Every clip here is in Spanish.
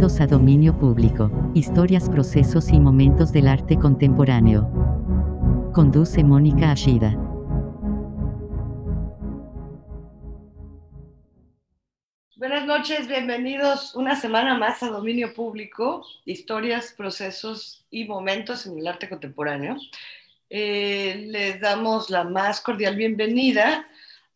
Bienvenidos a Dominio Público, historias, procesos y momentos del arte contemporáneo. Conduce Mónica Ashida. Buenas noches, bienvenidos una semana más a Dominio Público, historias, procesos y momentos en el arte contemporáneo. Eh, les damos la más cordial bienvenida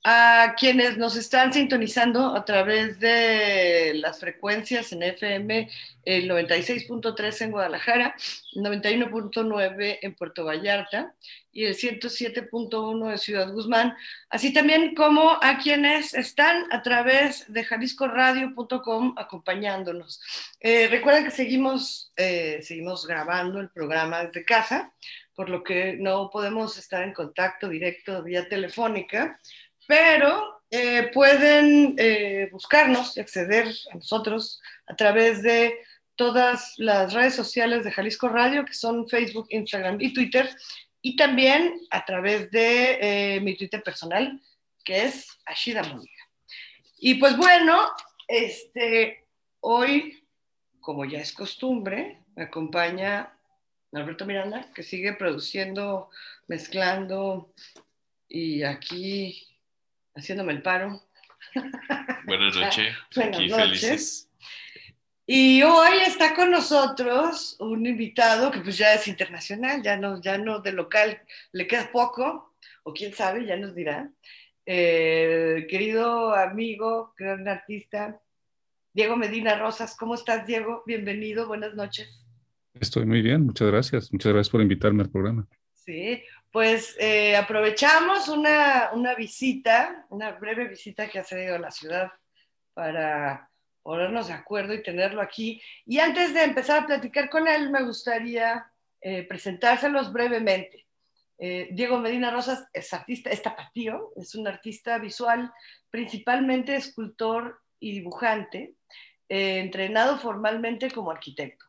a quienes nos están sintonizando a través de las frecuencias en FM, el 96.3 en Guadalajara, 91.9 en Puerto Vallarta y el 107.1 de Ciudad Guzmán, así también como a quienes están a través de jaliscoradio.com acompañándonos. Eh, recuerden que seguimos, eh, seguimos grabando el programa desde casa, por lo que no podemos estar en contacto directo vía telefónica pero eh, pueden eh, buscarnos y acceder a nosotros a través de todas las redes sociales de Jalisco Radio, que son Facebook, Instagram y Twitter, y también a través de eh, mi Twitter personal, que es Ashida Mónica. Y pues bueno, este, hoy, como ya es costumbre, me acompaña Alberto Miranda, que sigue produciendo, mezclando y aquí haciéndome el paro. Buenas noches. Buenas Aquí noches. felices. Y hoy está con nosotros un invitado que pues ya es internacional, ya no, ya no de local, le queda poco, o quién sabe, ya nos dirá. Eh, querido amigo, gran artista, Diego Medina Rosas, ¿cómo estás, Diego? Bienvenido, buenas noches. Estoy muy bien, muchas gracias. Muchas gracias por invitarme al programa. Sí, pues eh, aprovechamos una, una, visita, una breve visita que ha a la ciudad para ponernos de acuerdo y tenerlo aquí. Y antes de empezar a platicar con él, me gustaría eh, presentárselos brevemente. Eh, Diego Medina Rosas es artista, es tapatío, es un artista visual, principalmente escultor y dibujante, entrenado formalmente como arquitecto.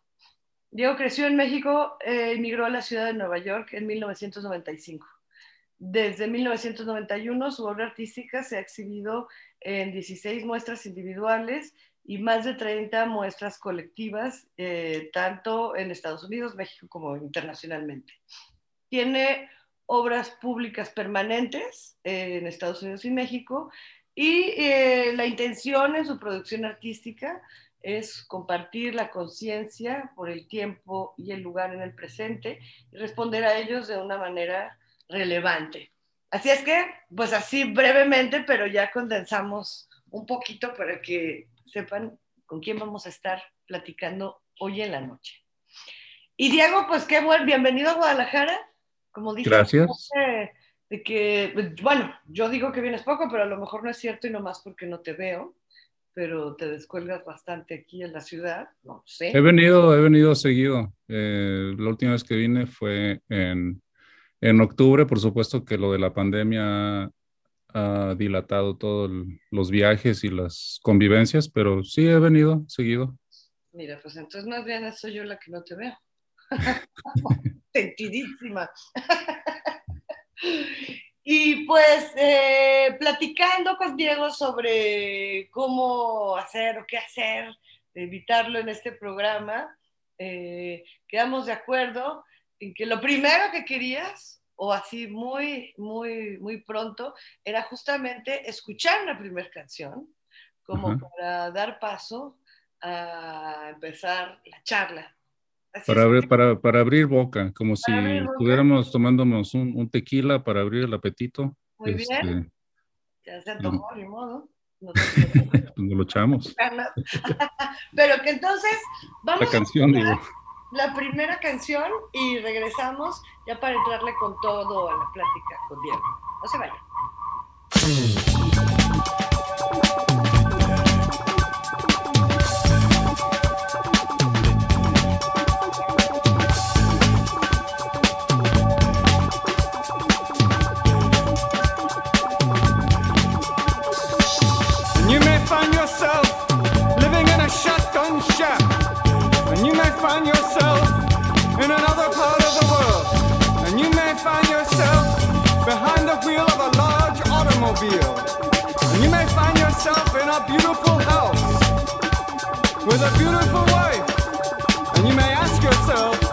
Diego creció en México, eh, emigró a la ciudad de Nueva York en 1995. Desde 1991 su obra artística se ha exhibido en 16 muestras individuales y más de 30 muestras colectivas, eh, tanto en Estados Unidos, México como internacionalmente. Tiene obras públicas permanentes eh, en Estados Unidos y México y la intención en su producción artística es compartir la conciencia por el tiempo y el lugar en el presente y responder a ellos de una manera relevante. Así es que, pues así brevemente, pero ya condensamos un poquito para que sepan con quién vamos a estar platicando hoy en la noche. Y Diego, pues qué bueno, bienvenido a Guadalajara. Como dije, Gracias. De que, bueno, yo digo que vienes poco, pero a lo mejor no es cierto y no más porque no te veo pero te descuelgas bastante aquí en la ciudad, no sé. He venido, he venido seguido. Eh, la última vez que vine fue en, en, octubre, por supuesto que lo de la pandemia ha dilatado todos los viajes y las convivencias, pero sí he venido seguido. Mira, pues entonces más bien soy yo la que no te veo. Sentidísima. Y pues eh, platicando con Diego sobre cómo hacer o qué hacer, evitarlo en este programa, eh, quedamos de acuerdo en que lo primero que querías, o así muy, muy, muy pronto, era justamente escuchar una primera canción, como para dar paso a empezar la charla para, abrir, para, para, abrir boca, como si estuviéramos tomándonos un, un, tequila para abrir el apetito. Muy este, bien. Ya se antojó, ni modo. Nos, lo echamos. Pero que entonces vamos la canción, a digo. la primera canción y regresamos ya para entrarle con todo a la plática con Diego. No se vayan. Find yourself in another part of the world, and you may find yourself behind the wheel of a large automobile, and you may find yourself in a beautiful house. with a beautiful wife. And you may ask yourself,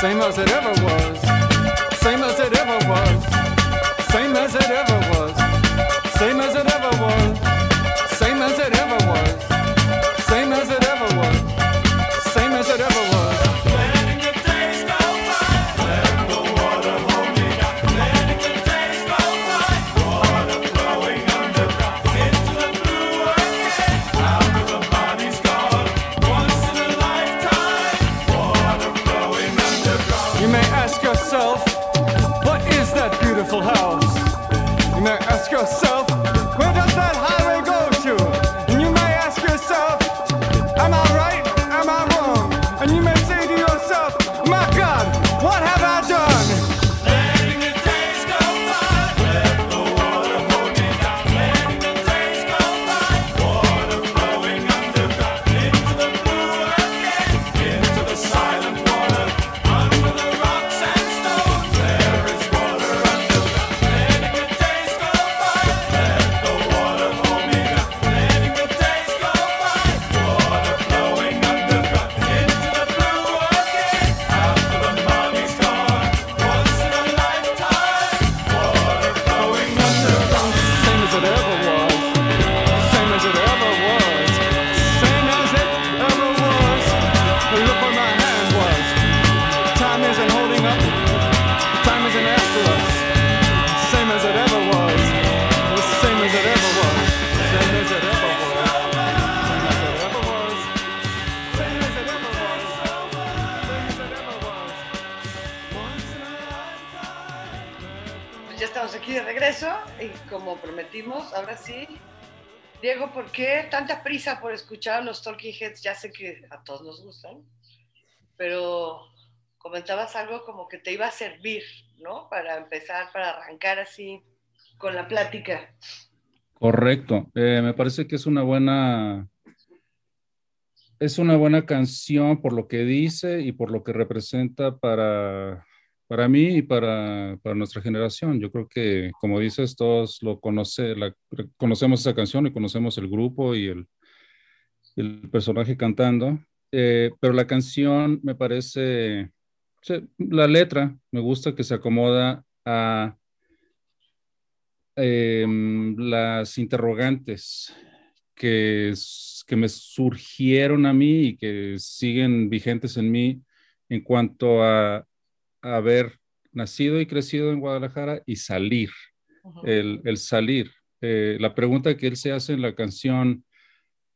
Same as it ever was. Prisa por escuchar a los Talking Heads? Ya sé que a todos nos gustan, pero comentabas algo como que te iba a servir, ¿no? Para empezar, para arrancar así con la plática. Correcto. Eh, me parece que es una buena, es una buena canción por lo que dice y por lo que representa para, para mí y para, para nuestra generación. Yo creo que, como dices, todos lo conoce, la- conocemos esa canción y conocemos el grupo y el, el personaje cantando. Eh, pero la canción me parece, la letra me gusta que se acomoda a em, las interrogantes que, que me surgieron a mí y que siguen vigentes en mí en cuanto a haber nacido y crecido en Guadalajara y salir, el, el salir. Eh, la pregunta que él se hace en la canción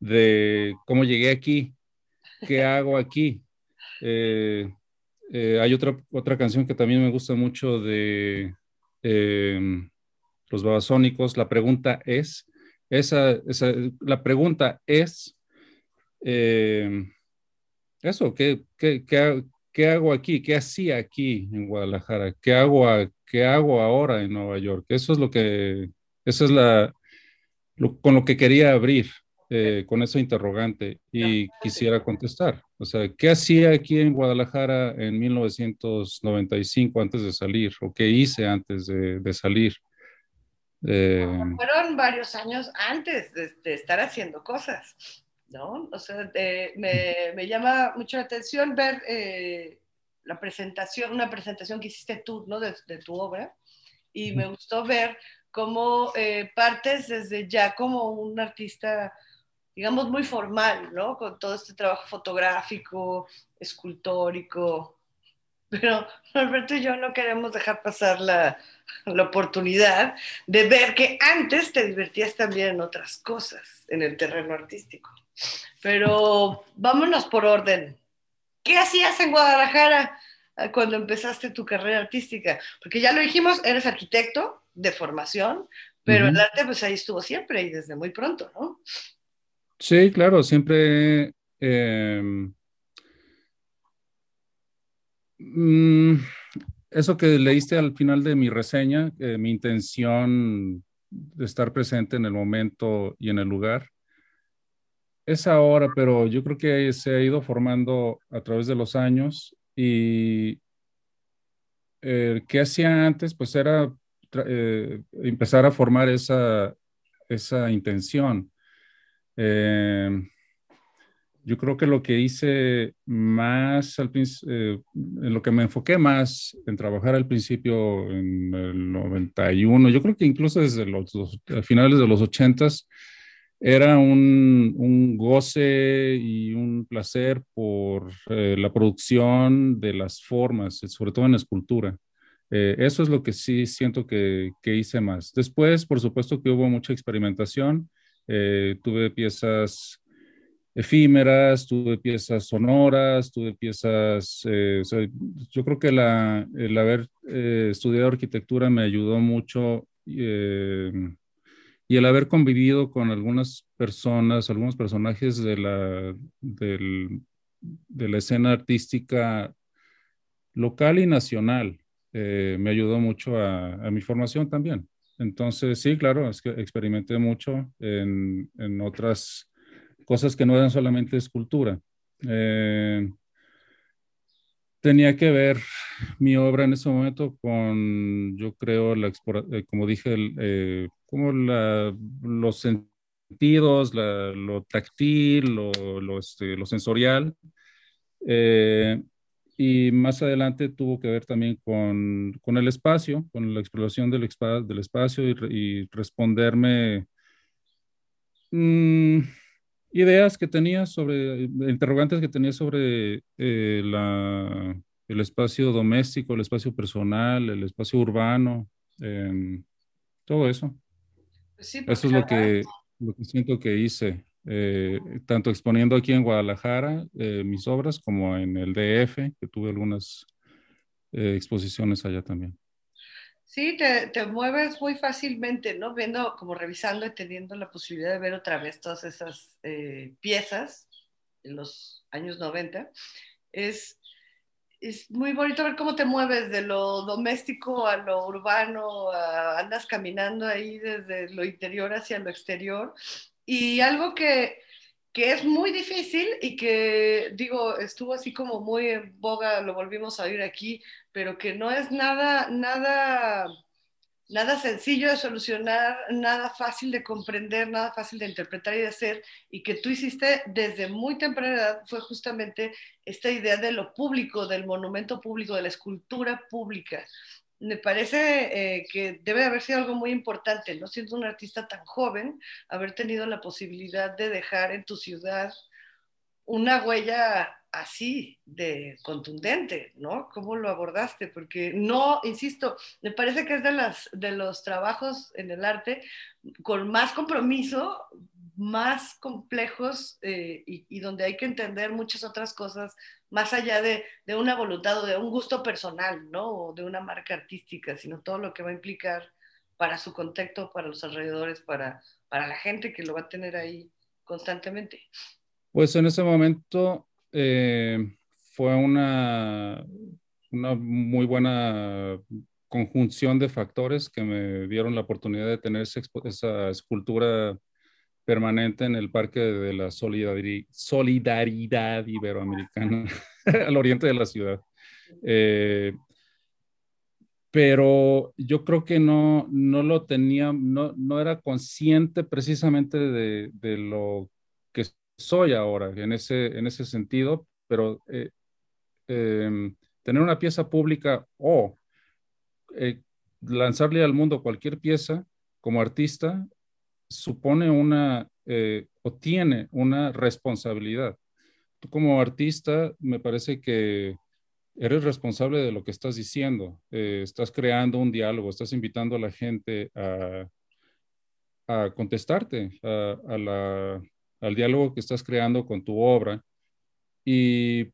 de cómo llegué aquí, qué hago aquí. Eh, eh, hay otra, otra canción que también me gusta mucho de em, los babasónicos. La pregunta es, esa, esa- la pregunta es, em, eso, ¿qué, qué, qué qué hago aquí? ¿Qué hacía aquí en Guadalajara? ¿Qué hago, qué hago ahora en Nueva York? Eso es lo que, esa es la, lo- con lo que quería abrir, eh, con esa interrogante y quisiera contestar. O sea, ¿qué hacía aquí en Guadalajara en 1995 antes de salir? ¿O qué hice antes de, de salir? Eh, Fueron varios años antes de, de estar haciendo cosas, ¿no? O sea, de- me, me llama mucho la atención ver eh, la presentación, una presentación que hiciste tú, ¿no? De, de tu obra. Y me gustó ver cómo eh, partes desde ya como un artista, digamos, muy formal, ¿no? Con todo este trabajo fotográfico, escultórico. pero Norberto y yo no queremos dejar pasar la, la oportunidad de ver que antes te divertías también en otras cosas, en el terreno artístico. Pero vámonos por orden. ¿Qué hacías en Guadalajara eh, cuando empezaste tu carrera artística? Porque ya lo dijimos, eres arquitecto de formación, pero el Ujú. arte pues ahí estuvo siempre y desde muy pronto, ¿no? Sí, claro, siempre... em, mm, eso que leíste al final de mi reseña, eh, mi intención de estar presente en el momento y en el lugar, es ahora, pero yo creo que se ha ido formando a través de los años y eh, ¿qué hacía antes? Pues era eh, empezar a formar esa, esa intención. Eh, yo creo que lo que hice más al principio, en lo que me enfoqué más en trabajar al principio en el 91, yo creo que incluso desde los, los- finales de los 80s, era un, un goce y un placer por eh, la producción de las formas, eh, sobre todo en escultura. Eh, eso es lo que sí siento que, que hice más. Después, por supuesto que hubo mucha experimentación. Eh, tuve piezas efímeras, tuve piezas sonoras, tuve piezas, eh, yo creo que la, el haber eh, estudiado arquitectura me ayudó mucho y el haber convivido con algunas personas, algunos personajes de la, de la escena artística local y nacional me ayudó mucho a mi formación también. Entonces, sí, claro, es que experimenté mucho en, en otras cosas que no eran solamente escultura. Eh, tenía que ver mi obra en ese momento con, yo creo, la eh, como dije, eh, como los sentidos, lo táctil, lo, lo, este, lo sensorial. Eh, y más adelante tuvo que ver también con, con el espacio, con la exploración del, del espacio y, y responderme mm, ideas que tenía sobre, interrogantes que tenía sobre eh, la, el espacio doméstico, el espacio personal, el espacio urbano, em, todo eso. Sí, Eso es lo que, lo que siento que hice, eh, tanto exponiendo aquí en Guadalajara eh, mis obras como en el DF, que tuve algunas eh, exposiciones allá también. Sí, te, te mueves muy fácilmente, ¿no? Viendo, como revisando y teniendo la posibilidad de ver otra vez todas esas eh, piezas en los años 90. Es, es muy bonito ver cómo te mueves de lo doméstico a lo urbano, a- andas caminando ahí desde lo interior hacia lo exterior. Y algo que, que es muy difícil y que, digo, estuvo así como muy en boga, lo volvimos a oír aquí, pero que no es nada, nada, nada sencillo de solucionar, nada fácil de comprender, nada fácil de interpretar y de hacer, y que tú hiciste desde muy temprana edad fue justamente esta idea de lo público, del monumento público, de la escultura pública. Me parece eh, que debe haber sido algo muy importante, ¿no? Siendo un artista tan joven, haber tenido la posibilidad de dejar en tu ciudad una huella así de contundente, ¿no? ¿Cómo lo abordaste? Porque no, insisto, me parece que es de, las, de los trabajos en el arte con más compromiso, más complejos eh, y, y, donde hay que entender muchas otras cosas más allá de, de, una voluntad o de un gusto personal, ¿no? O de una marca artística, sino todo lo que va a implicar para su contexto, para los alrededores, para, para la gente que lo va a tener ahí constantemente. Pues en ese momento eh, fue una, una muy buena conjunción de factores que me dieron la oportunidad de tener esa, esa escultura permanente en el Parque de la Solidari Solidaridad Iberoamericana al oriente de la ciudad. Eh, pero yo creo que no, no lo tenía, no, no era consciente precisamente de, de lo que soy ahora en ese, en ese sentido, pero eh, eh, tener una pieza pública o eh, lanzarle al mundo cualquier pieza como artista supone una eh, o tiene una responsabilidad. Tú como artista me parece que eres responsable de lo que estás diciendo, eh, estás creando un diálogo, estás invitando a la gente a, contestarte a, al diálogo que estás creando con tu obra y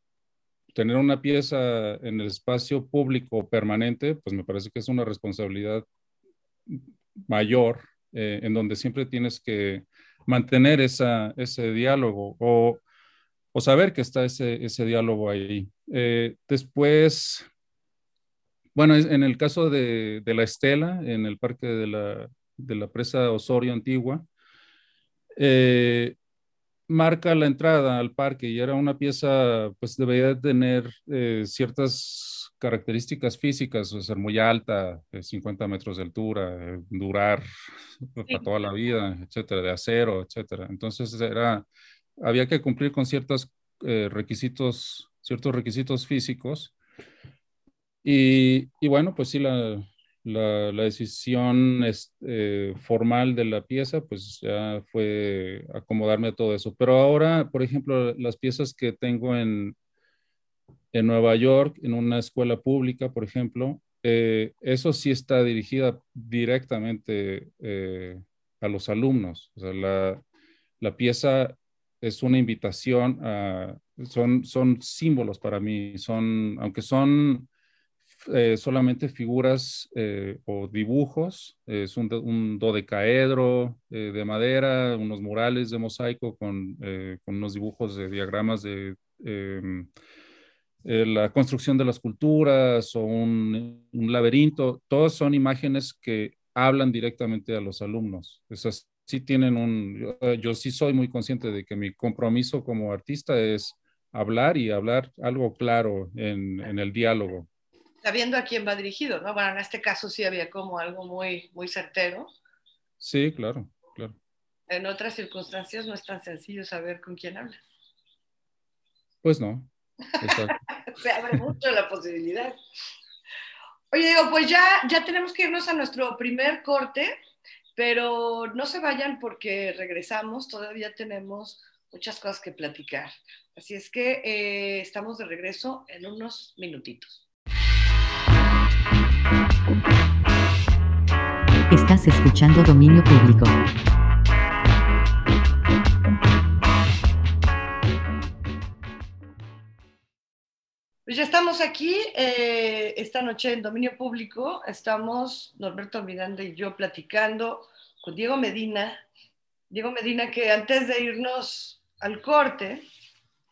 tener una pieza en el espacio público permanente, pues me parece que es una responsabilidad mayor eh, en donde siempre tienes que mantener esa, ese diálogo o, o, saber que está ese, ese diálogo ahí. Eh, después, bueno, en el caso de, de, la Estela, en el parque de la, de la presa Osorio Antigua, eh, marca la entrada al parque y era una pieza, pues debería tener ciertas características físicas, o ser muy alta, eh, 50 metros de altura, eh, durar sí. para toda la vida, etcétera, de acero, etcétera. Entonces era, había que cumplir con ciertos eh, requisitos, ciertos requisitos físicos. Y, y, bueno, pues sí, la, la, la decisión es, eh, formal de la pieza, pues ya fue acomodarme a todo eso. Pero ahora, por ejemplo, las piezas que tengo en, en Nueva York, en una escuela pública, por ejemplo, eh, eso sí está dirigida directamente eh, a los alumnos. La, la, pieza es una invitación a, son, son símbolos para mí, son, aunque son eh, solamente figuras o dibujos, es un, un dodecaedro de madera, unos murales de mosaico con, con unos dibujos de diagramas de em, la construcción de las culturas o un, un, laberinto, todos son imágenes que hablan directamente a los alumnos. Esas sí tienen un, yo, yo sí soy muy consciente de que mi compromiso como artista es hablar y hablar algo claro en, en el diálogo sabiendo a quién va dirigido, ¿no? Bueno, en este caso sí había como algo muy, muy certero. Sí, claro, claro. En otras circunstancias no es tan sencillo saber con quién hablas. Pues no. Se abre mucho la posibilidad. Oye, digo, pues ya, ya tenemos que irnos a nuestro primer corte, pero no se vayan porque regresamos, todavía tenemos muchas cosas que platicar. Así es que eh, estamos de regreso en unos minutitos. Estás escuchando Dominio Público. Pues ya estamos aquí eh, esta noche en Dominio Público. Estamos Norberto Miranda y yo platicando con Diego Medina. Diego Medina que antes de irnos al corte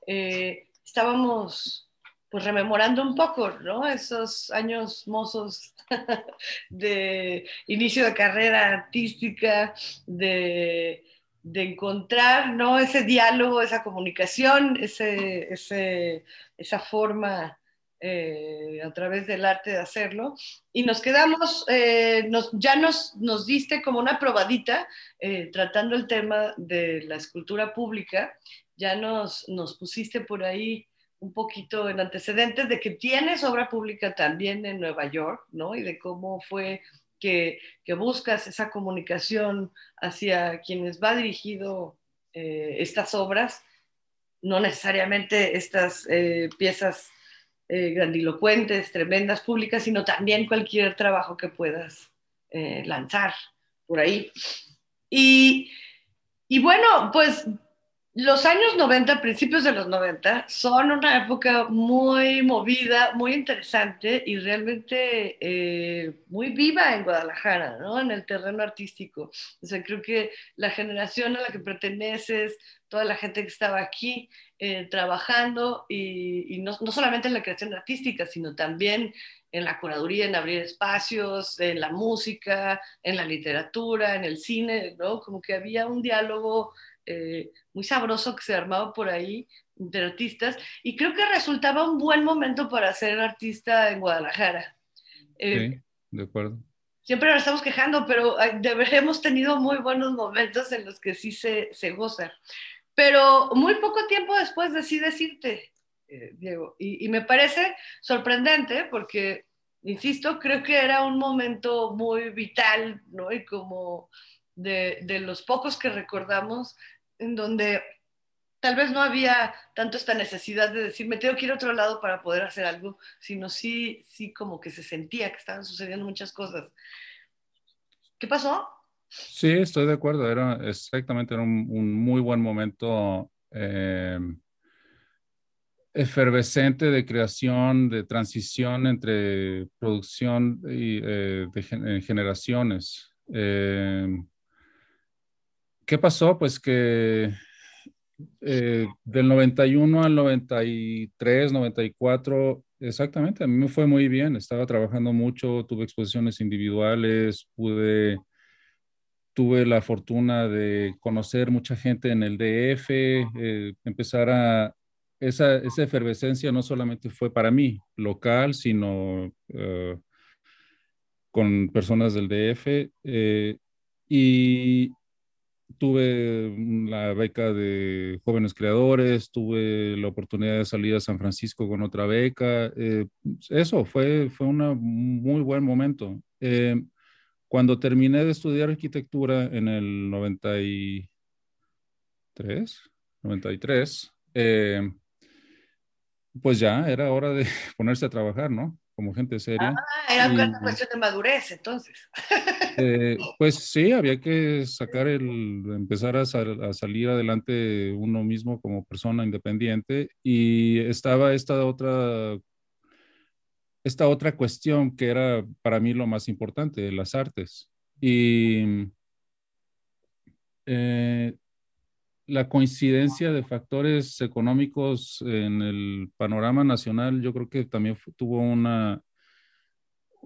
eh, estábamos pues rememorando un poco, ¿no? Esos años mozos de inicio de carrera artística, de, de, encontrar, ¿no? Ese diálogo, esa comunicación, ese, ese, esa forma eh, a través del arte de hacerlo. Y nos quedamos, eh, nos, ya nos, nos diste como una probadita eh, tratando el tema de la escultura pública, ya nos, nos pusiste por ahí un poquito en antecedentes de que tienes obra pública también en Nueva York, ¿no? Y de cómo fue que, buscas esa comunicación hacia quienes va dirigido eh, estas obras, no necesariamente estas eh, piezas eh, grandilocuentes, tremendas, públicas, sino también cualquier trabajo que puedas lanzar por ahí. Y, y bueno, pues los años 90, principios de los 90, son una época muy movida, muy interesante y realmente eh, muy viva en Guadalajara, ¿no? En el terreno artístico. O sea, creo que la generación a la que perteneces, toda la gente que estaba aquí eh, trabajando y, y no, no, solamente en la creación artística, sino también en la curaduría, en abrir espacios, en la música, en la literatura, en el cine, ¿no? Como que había un diálogo eh, muy sabroso que se armaba por ahí de artistas y creo que resultaba un buen momento para ser artista en Guadalajara. Eh, sí, de acuerdo. Siempre nos estamos quejando, pero hemos tenido muy buenos momentos en los que sí se, se goza. Pero muy poco tiempo después decides irte, eh, Diego, y, y me parece sorprendente porque, insisto, creo que era un momento muy vital, ¿no? Y como de, de, los pocos que recordamos en donde tal vez no había tanto esta necesidad de decir, me tengo que ir a otro lado para poder hacer algo, sino sí, sí como que se sentía que estaban sucediendo muchas cosas. ¿Qué pasó? Sí, estoy de acuerdo. Era exactamente era un, un muy buen momento eh, efervescente de creación, de transición entre producción y eh, de eh, generaciones. Eh, ¿Qué pasó? Pues que eh, del 91 al 93, 94, exactamente, a mí me fue muy bien. Estaba trabajando mucho, tuve exposiciones individuales, pude tuve la fortuna de conocer mucha gente en el DF, eh, empezar a... Esa, esa efervescencia no solamente fue para mí, local, sino eh, con personas del DF. eh, y tuve la beca de jóvenes creadores, tuve la oportunidad de salir a San Francisco con otra beca. eh, eso fue, fue un muy buen momento. Eh, cuando terminé de estudiar arquitectura en el 93, 93, eh, pues ya era hora de ponerse a trabajar, ¿no? Como gente seria. Ah, era Y- una cuestión de madurez, entonces. Eh, pues sí, había que sacar el, empezar a, sal- a salir adelante uno mismo como persona independiente y estaba esta otra, esta otra cuestión que era para mí lo más importante, las artes. Y eh, la coincidencia de factores económicos en el panorama nacional, yo creo que también tuvo una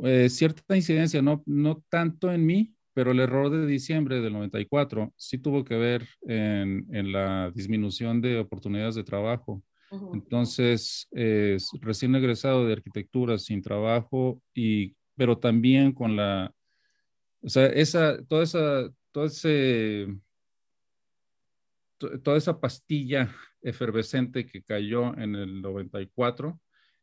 eh, cierta incidencia, no, no tanto en mí, pero el error de diciembre del 94 sí tuvo que ver en, en la disminución de oportunidades de trabajo. Entonces, eh, recién egresado de arquitectura, sin trabajo, y, pero también con la, o sea, esa, toda esa, todo ese, toda esa pastilla efervescente que cayó en el 94,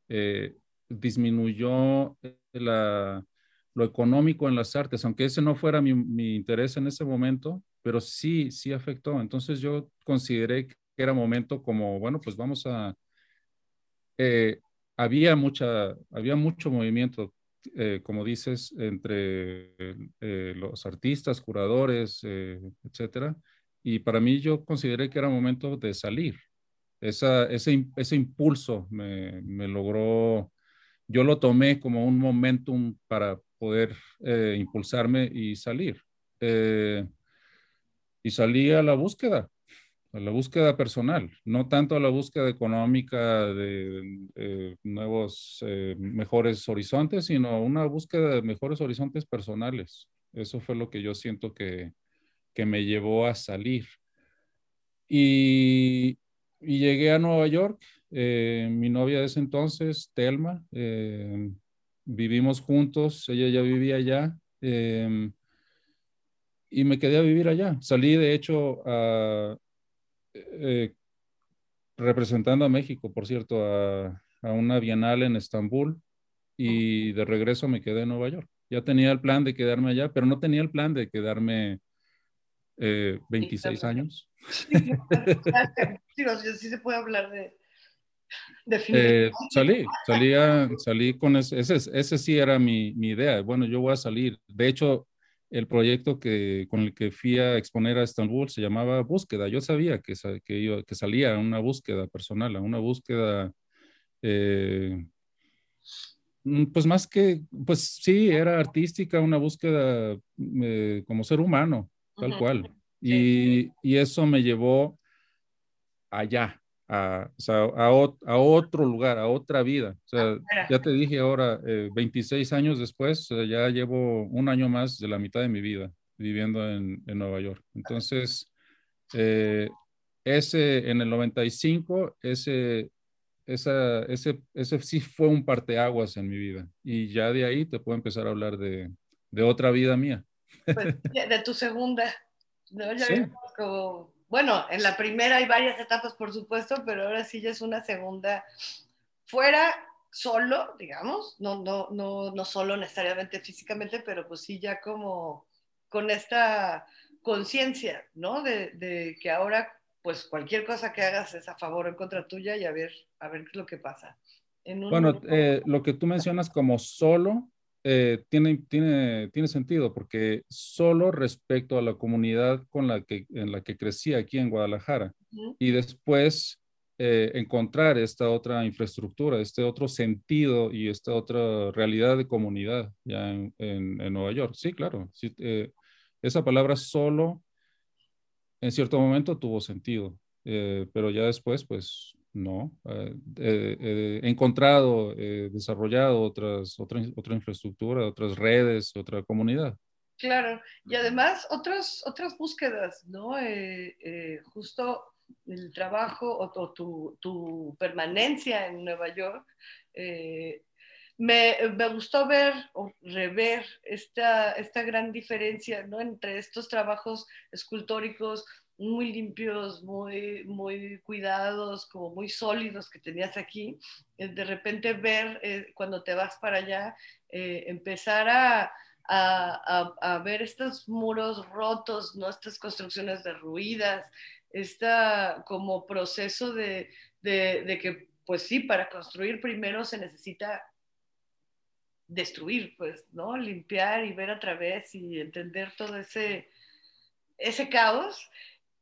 eh, disminuyó lo económico en las artes, aunque ese no fuera mi, interés en ese momento, pero sí, sí afectó. Entonces yo consideré que era momento como, bueno, pues vamos a... eh, había, mucha, había mucho movimiento, eh, como dices, entre los artistas, curadores, etcétera. Y para mí yo consideré que era momento de salir. Esa, ese, ese impulso me, me logró, yo lo tomé como un momentum para poder eh, impulsarme y salir. Eh, y salí a la búsqueda, a la búsqueda personal, no tanto a la búsqueda económica de eh, nuevos, eh, mejores horizontes, sino una búsqueda de mejores horizontes personales. Eso fue lo que yo siento que, que me llevó a salir. Y, llegué a Nueva York. eh, mi novia de ese entonces, Telma, eh, vivimos juntos, ella ya vivía allá. eh, y me quedé a vivir allá. Salí, de hecho, representando a México, por cierto, a, a una bienal en Estambul y de regreso me quedé en Nueva York. Ya tenía el plan de quedarme allá, pero no tenía el plan de quedarme eh, 26 años. Digo, sí, sí se puede hablar de... Eh, salí, salí, a- salí con ese, ese, ese sí era mi, mi idea. Bueno, yo voy a salir. De hecho, el proyecto que, con el que fui a exponer a Estambul se llamaba Búsqueda. Yo sabía que, que, iba- que salía a una búsqueda personal, a una búsqueda, eh, pues más que, pues sí, era artística, una búsqueda eh, como ser humano, tal cual. Y, y eso me llevó allá, a, o sea, a, ot- a otro lugar, a otra vida. O sea, ya te dije ahora, eh, 26 años después, eh, ya llevo un año más de la mitad de mi vida viviendo en, en Nueva York. Entonces, eh, ese, en el 95, ese, esa, ese, ese sí fue un parteaguas en mi vida. Y ya de ahí te puedo empezar a hablar de, de otra vida mía. Pues, de tu segunda. ¿no? Ya Sí. como, bueno, en la primera hay varias etapas, por supuesto, pero ahora sí ya es una segunda fuera solo, digamos, no, no, no, no solo necesariamente físicamente, pero pues sí ya como con esta conciencia, ¿no? De, de que ahora pues cualquier cosa que hagas es a favor o en contra tuya y a ver, a ver qué es lo que pasa. En un- Bueno, eh, lo que tú mencionas como solo eh, tiene, tiene, tiene sentido porque solo respecto a la comunidad con la que, en la que crecí aquí en Guadalajara y después eh, encontrar esta otra infraestructura, este otro sentido y esta otra realidad de comunidad ya en, en- en Nueva York. Sí, claro. sí, eh, esa palabra solo en cierto momento tuvo sentido, pero ya después, pues no. Eh, eh, eh, he encontrado, eh, desarrollado otras, otra, otra infraestructura, otras redes, otra comunidad. Claro, y además otras, otras búsquedas, ¿no? Justo el trabajo o, o tu, tu permanencia en Nueva York, me, me gustó ver o rever esta, esta gran diferencia, ¿no? Entre estos trabajos escultóricos muy limpios, muy, muy cuidados, como muy sólidos que tenías aquí, eh, de repente ver eh, cuando te vas para allá, eh, empezar a, a, a, a, ver estos muros rotos, ¿no? estas construcciones derruidas, este como proceso de, de, de, que, pues sí, para construir primero se necesita destruir, pues, ¿no? Limpiar y ver a través y entender todo ese, ese caos.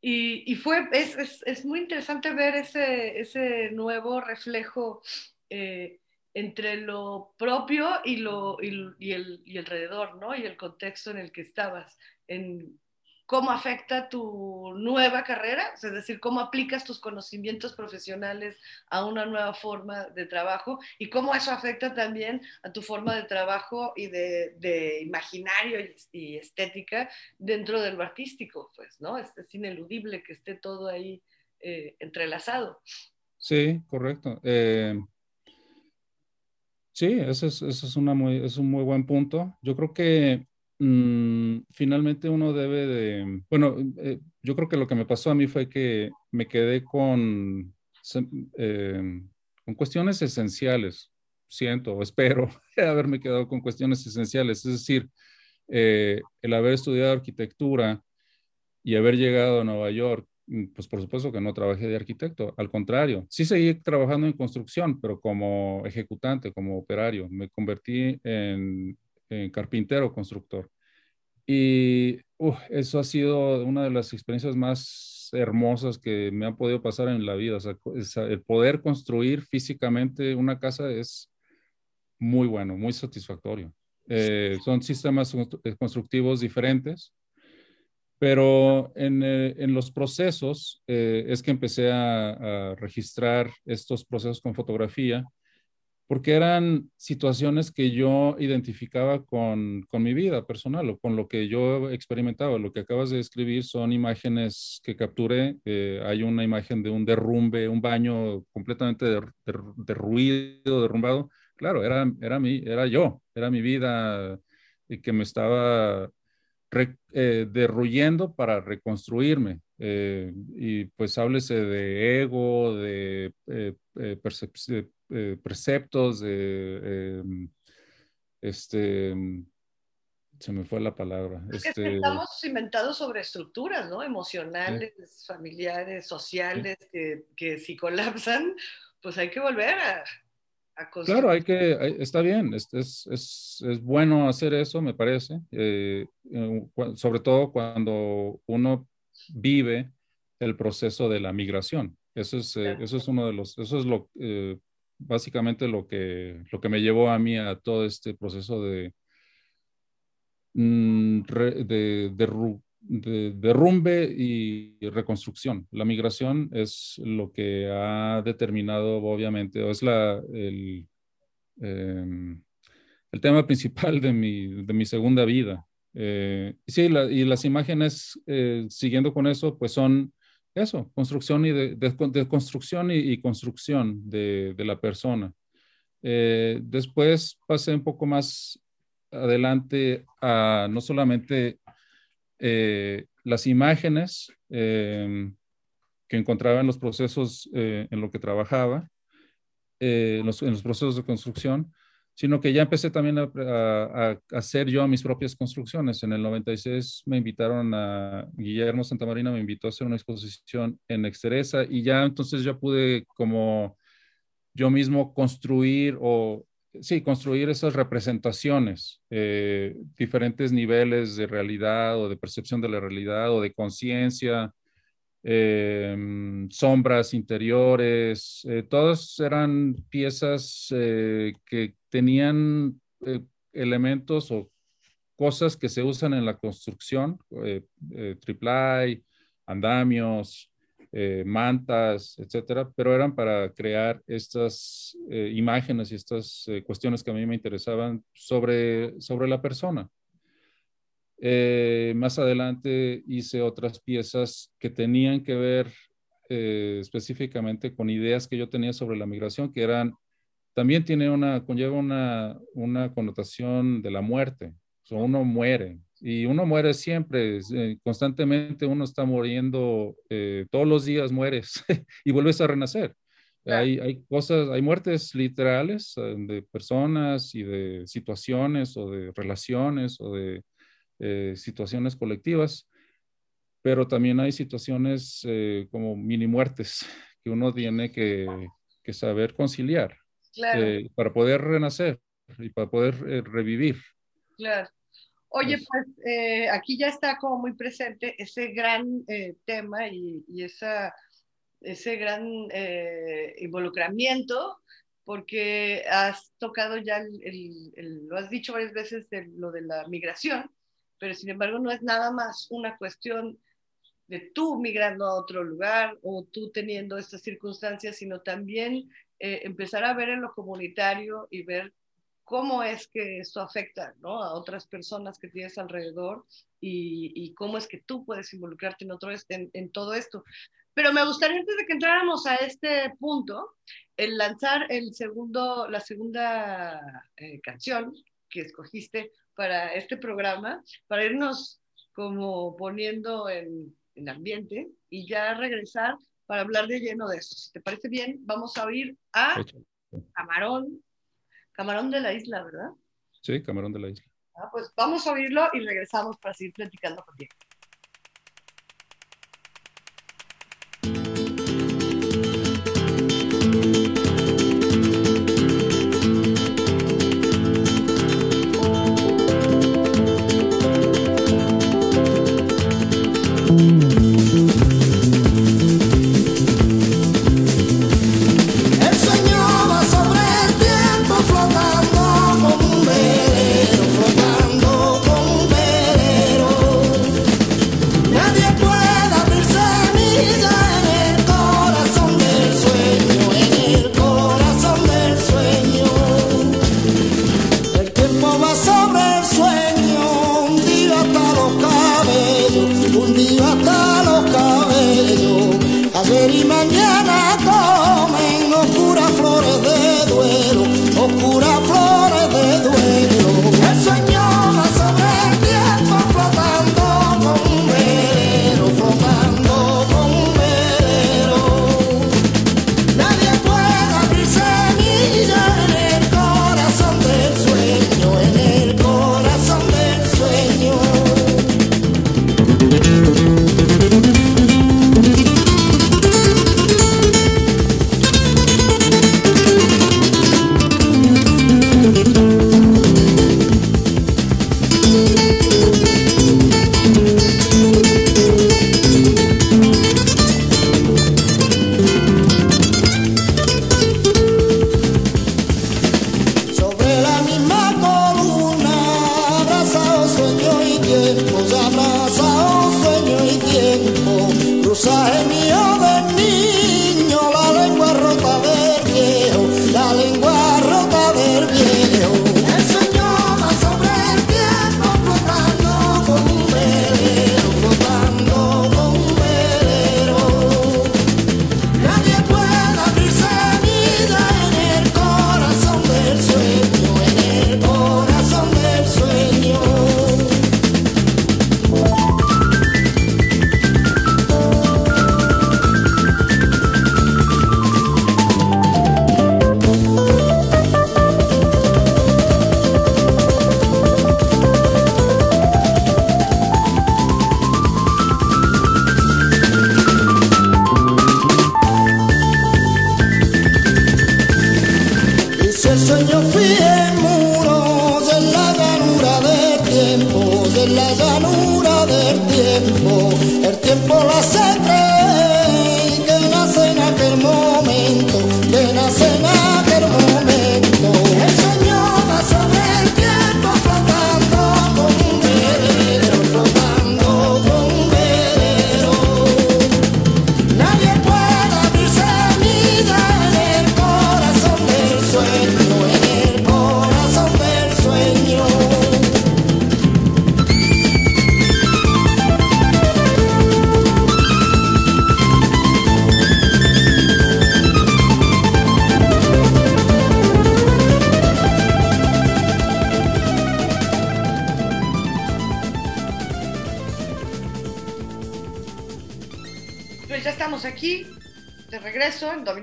Y, fue, es, es, es, muy interesante ver ese, ese nuevo reflejo eh, entre lo propio y, lo, y, el, y alrededor, ¿no? Y el contexto en el que estabas, en cómo afecta tu nueva carrera, es decir, cómo aplicas tus conocimientos profesionales a una nueva forma de trabajo y cómo eso afecta también a tu forma de trabajo y de, imaginario y, estética dentro de lo artístico, pues, ¿no? Es, ineludible que esté todo ahí eh, entrelazado. Sí, correcto. Eh, sí, ese es, ese es, una muy, es un muy buen punto. Yo creo que Mm, finalmente uno debe de, bueno, eh, yo creo que lo que me pasó a mí fue que me quedé con, eh, con cuestiones esenciales, siento espero haberme quedado con cuestiones esenciales, es decir, eh, el haber estudiado arquitectura y haber llegado a Nueva York, pues por supuesto que no trabajé de arquitecto, al contrario, sí seguí trabajando en construcción, pero como ejecutante, como operario, me convertí en en carpintero constructor. Y eso ha sido una de las experiencias más hermosas que me han podido pasar en la vida. El poder construir físicamente una casa es muy bueno, muy satisfactorio. Eh, son sistemas constructivos diferentes, pero en, eh, los procesos eh, es que empecé a registrar estos procesos con fotografía porque eran situaciones que yo identificaba con, con, mi vida personal o con lo que yo experimentaba. Lo que acabas de describir son imágenes que capturé. Eh, hay una imagen de un derrumbe, un baño completamente derruido, derrumbado. Claro, era, era, mi, era yo, era mi vida y que me estaba re, eh, derruyendo para reconstruirme. Eh, y pues háblese de ego, de percepción eh, preceptos, de, eh, este, se me fue la palabra. Es este, que estamos cimentados sobre estructuras, ¿no? Emocionales, sí. familiares, sociales, sí. que, que, si colapsan, pues hay que volver a, a construir. Claro, hay que, está bien, es, es, es, es bueno hacer eso, me parece, eh, sobre todo cuando uno vive el proceso de la migración. Eso es, claro. eso es uno de los, eso es lo, eh, básicamente lo que, lo que me llevó a mí a todo este proceso de, mm, de, de, de derrumbe y reconstrucción. La migración es lo que ha determinado, obviamente, o es la, el, eh, el tema principal de mi, de mi segunda vida. Eh, sí, y las imágenes, eh, siguiendo con eso, pues son eso, construcción y de, de, construcción y, construcción de, de, la persona. Eh, después pasé un poco más adelante a no solamente eh, las imágenes eh, que encontraba en los procesos en lo que trabajaba, en los procesos de construcción, sino que ya empecé también a, hacer yo mis propias construcciones. En el 96 me invitaron a, Guillermo Santamarina me invitó a hacer una exposición en Exteresa y ya entonces ya pude como yo mismo construir o, sí, construir esas representaciones, eh, diferentes niveles de realidad o de percepción de la realidad o de conciencia, eh, sombras interiores, eh, todas eran piezas eh, que tenían eh, elementos o cosas que se usan en la construcción, eh, triple andamios, mantas, etcétera, pero eran para crear estas imágenes y estas cuestiones que a mí me interesaban sobre, sobre la persona. Eh, más adelante hice otras piezas que tenían que ver eh, específicamente con ideas que yo tenía sobre la migración, que eran, también tiene una, conlleva una, una connotación de la muerte. O sea, uno muere y uno muere siempre, eh, constantemente uno está muriendo, eh, todos los días mueres y vuelves a renacer. Hay, hay, cosas, hay muertes literales de personas y de situaciones o de relaciones o de eh, situaciones colectivas, pero también hay situaciones eh, como mini muertes que uno tiene que, que saber conciliar Claro, eh, para poder renacer y para poder eh, revivir. claro. Oye, Es- pues eh, aquí ya está como muy presente ese gran eh, tema y, y esa, ese gran involucramiento, porque has tocado ya, el, el- el- lo has dicho varias veces, de lo de la migración, pero sin embargo no es nada más una cuestión de tú migrando a otro lugar o tú teniendo estas circunstancias, sino también eh, empezar a ver en lo comunitario y ver cómo es que esto afecta ¿no? a otras personas que tienes alrededor y, y cómo es que tú puedes involucrarte en, otro, en, en, todo esto. Pero me gustaría antes de que entráramos a este punto, el lanzar el segundo, la segunda eh, canción que escogiste para este programa, para irnos como poniendo en, en ambiente y ya regresar para hablar de lleno de esto. Si te parece bien, vamos a oír a Camarón, Camarón de la isla, ¿verdad? Sí, Camarón de la isla. Ah, pues vamos a oírlo y regresamos para seguir platicando contigo.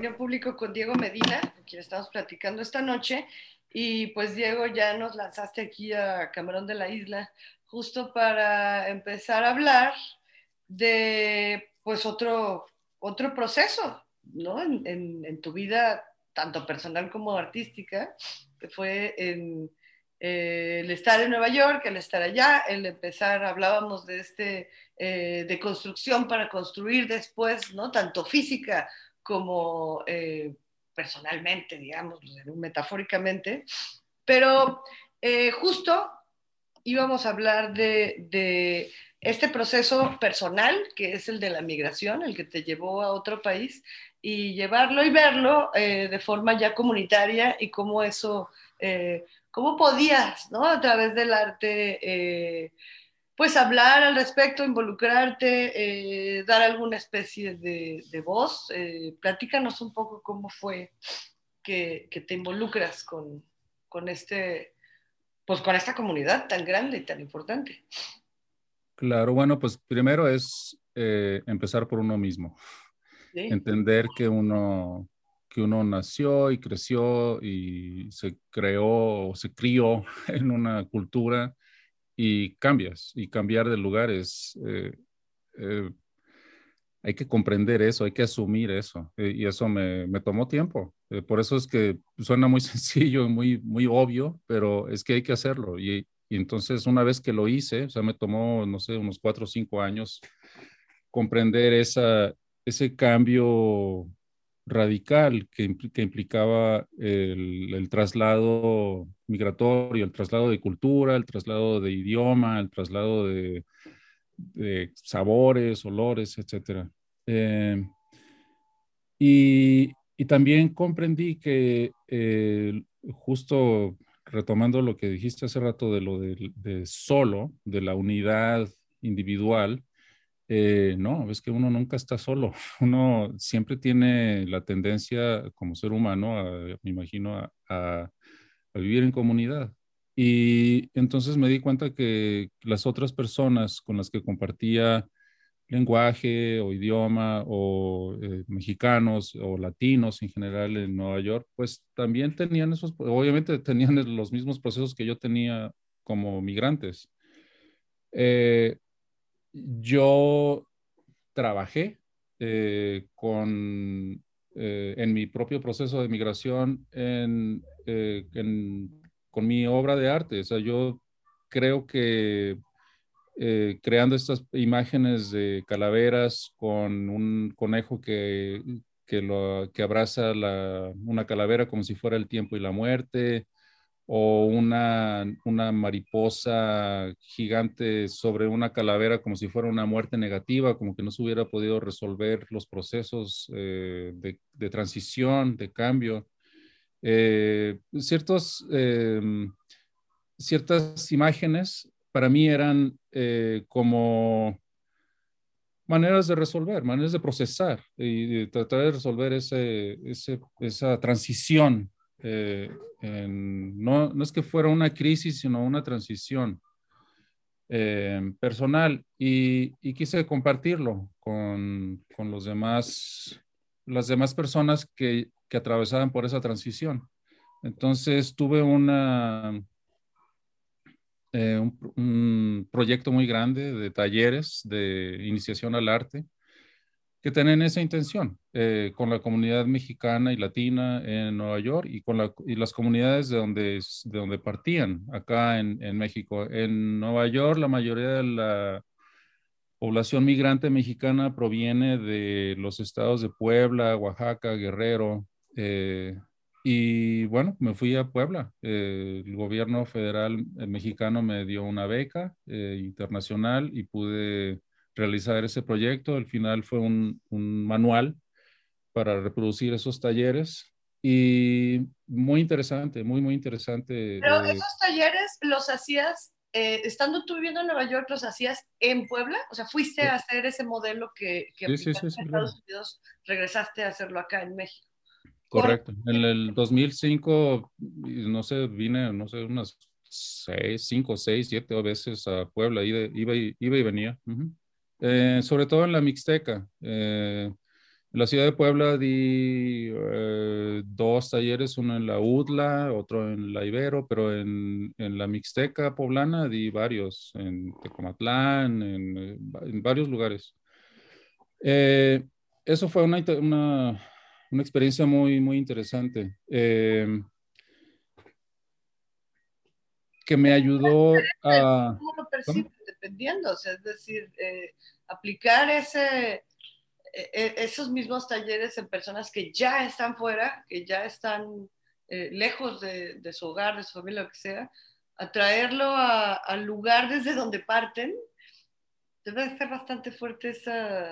Dominio Público con Diego Medina, con quien estamos platicando esta noche. Y pues Diego, ya nos lanzaste aquí a Camarón de la Isla, justo para empezar a hablar de pues otro, otro proceso, ¿no? En tu vida, tanto personal como artística, que fue en, eh, el estar en Nueva York, el estar allá, el empezar, hablábamos de este eh, de construcción para construir después, ¿no? Tanto física como eh, personalmente, digamos, metafóricamente. Pero eh, justo íbamos a hablar de, este proceso personal, que es el de la migración, el que te llevó a otro país, y llevarlo y verlo eh, de forma ya comunitaria y cómo eso, cómo podías, ¿no? A través del arte, pues hablar al respecto, involucrarte, eh, dar alguna especie de, de voz. Eh, platícanos un poco cómo fue que, que te involucras con, con, este, pues con esta comunidad tan grande y tan importante. Claro, bueno, pues primero es eh, empezar por uno mismo, ¿sí? entender que uno, que uno nació y creció y se creó o se crió en una cultura y cambias, y cambiar de lugar es, eh, eh, hay que comprender eso, hay que asumir eso, eh, y eso me, me tomó tiempo. Por eso es que suena muy sencillo, muy, muy obvio, pero es que hay que hacerlo. Y, y entonces una vez que lo hice, o sea, me tomó, no sé, unos cuatro o cinco años comprender esa, ese cambio radical que, que implicaba el, traslado migratorio, el traslado de cultura, el traslado de idioma, el traslado de, sabores, olores, etc. y, y también comprendí que eh, justo retomando lo que dijiste hace rato de lo de, de solo, de la unidad individual, eh, no, es que uno nunca está solo. Uno siempre tiene la tendencia como ser humano, a- me imagino, a, vivir en comunidad. Y entonces me di cuenta que las otras personas con las que compartía lenguaje o idioma o eh, mexicanos o latinos en general en Nueva York, pues también tenían esos, obviamente tenían los mismos procesos que yo tenía como migrantes. Eh, yo trabajé eh, con, eh, en mi propio proceso de migración eh, con mi obra de arte. O sea, yo creo que creando estas imágenes de calaveras con un conejo que, que, lo, que abraza la, una calavera como si fuera el tiempo y la muerte, o una, una mariposa gigante sobre una calavera como si fuera una muerte negativa, como que no se hubiera podido resolver los procesos eh, de, de, transición, de cambio. Eh, eh, ciertas imágenes para mí eran como maneras de resolver, maneras de procesar y tratar de resolver ese, ese, esa transición. Eh, no, no, es que fuera una crisis, sino una transición eh, personal y, quise compartirlo con, con, los demás, las demás personas que, atravesaban por esa transición. Entonces tuve una, eh, un, proyecto muy grande de talleres de iniciación al arte que tienen esa intención eh, con la comunidad mexicana y latina en Nueva York y con las comunidades de donde, de donde partían acá en, México. En Nueva York la mayoría de la, población migrante mexicana proviene de los estados de Puebla, Oaxaca, Guerrero. eh, y bueno, me fui a Puebla. Eh, el gobierno federal eh, mexicano me dio una beca eh, internacional y pude realizar ese proyecto. Al final fue un manual para reproducir esos talleres y muy interesante, muy, muy interesante. Pero eh, esos talleres los hacías, eh, estando tú viviendo en Nueva York, los hacías en Puebla, o sea, fuiste Sí. a hacer ese modelo que, que Sí, sí, en. Estados Unidos, regresaste a hacerlo acá en México. Correcto. En el 2005, y no sé, vine, no sé, unas seis, cinco, seis, siete veces a Puebla, iba, iba y, iba y venía. Ujú. Eh, sobre todo en la Mixteca. Eh, en la ciudad de Puebla di eh, dos talleres, uno en la UDLA, otro en la Ibero, pero en, en la Mixteca poblana di varios, en Tecomatlán, en, eh, en varios lugares. Eh, eso fue una, una, una experiencia muy, muy interesante. que me ayudó a... ¿Cómo lo percibes? Dependiendo, es decir, aplicar ese, esos mismos talleres en personas que ya están fuera, que ya están eh, lejos de, su hogar, de su familia, lo que sea, atraerlo al lugar desde donde parten, debe ser bastante fuerte esa,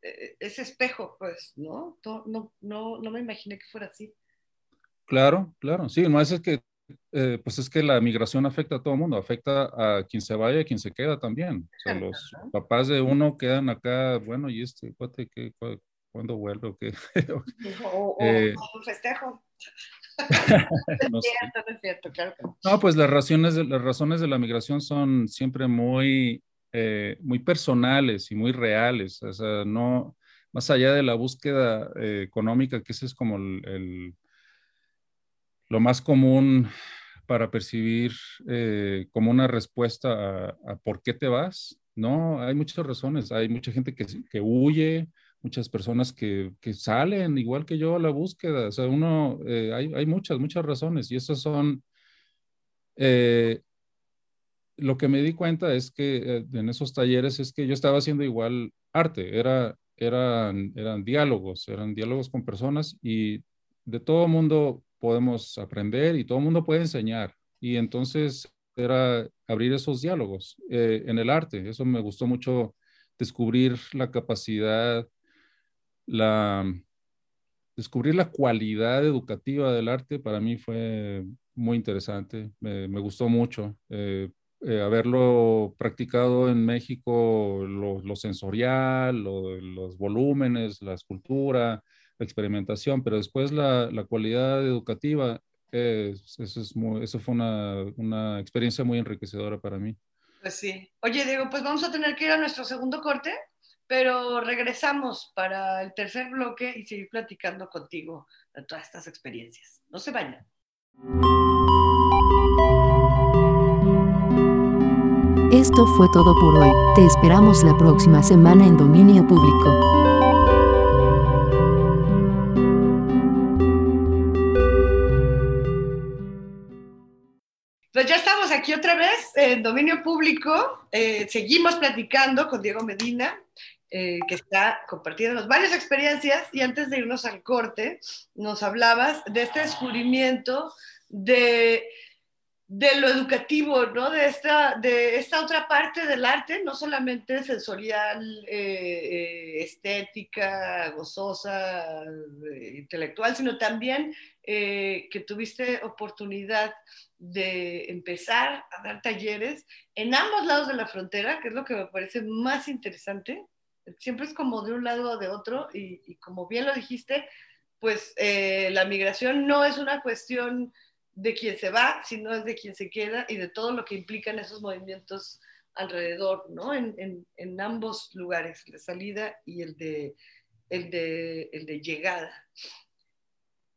e- ese espejo, pues, ¿no? No, no, no, no me imaginé que fuera así. Claro, claro, sí, no es que, eh, pues es que la migración afecta a todo el mundo, afecta a quien se vaya y a quien se queda también. O sea, los papás de uno quedan acá, bueno, ¿y este cuate qué, cu- cuándo vuelve o qué? O, o- Eh, o un festejo. No. No, pues las razones de, las razones de la migración son siempre muy, eh, muy personales y muy reales. O sea, no, más allá de la búsqueda eh, económica, que ese es como el, el- lo más común para percibir eh, como una respuesta a, a por qué te vas. No, hay muchas razones. Hay mucha gente que, que huye, muchas personas que, que salen, igual que yo, a la búsqueda. O sea, uno, eh, hay, hay muchas, muchas razones y esas son eh, lo que me di cuenta es que eh, en esos talleres es que yo estaba haciendo igual arte, era, eran, eran diálogos, eran diálogos con personas y de todo mundo podemos aprender y todo mundo puede enseñar. Y entonces era abrir esos diálogos eh, en el arte. Eso me gustó mucho descubrir la capacidad, la, descubrir la cualidad educativa del arte para mí fue muy interesante, me, me gustó mucho. Eh, eh, haberlo practicado en México, lo, lo sensorial, lo- los volúmenes, la escultura, experimentación, pero después la, la cualidad educativa, eh, eso, es muy- eso fue una, una experiencia muy enriquecedora para mí. Pues sí. Oye, Diego, pues vamos a tener que ir a nuestro segundo corte, pero regresamos para el tercer bloque y seguir platicando contigo de todas estas experiencias. No se vayan. Esto fue todo por hoy. Te esperamos la próxima semana en Dominio Público. En dominio público. Eh, seguimos platicando con Diego Medina, eh, que está compartiendo varias experiencias. Y antes de irnos al corte, nos hablabas de este descubrimiento de, de lo educativo, ¿no? De esta, de esta otra parte del arte, no solamente sensorial, eh, eh, estética, gozosa, eh, intelectual, sino también que tuviste oportunidad de empezar a dar talleres en ambos lados de la frontera, que es lo que me parece más interesante. Siempre es como de un lado o de otro y, como bien lo dijiste, pues la migración no es una cuestión de quien se va, sino es de quien se queda y de todo lo que implican esos movimientos alrededor, ¿no? En, en, en ambos lugares, el de salida y el de, el de, el de llegada.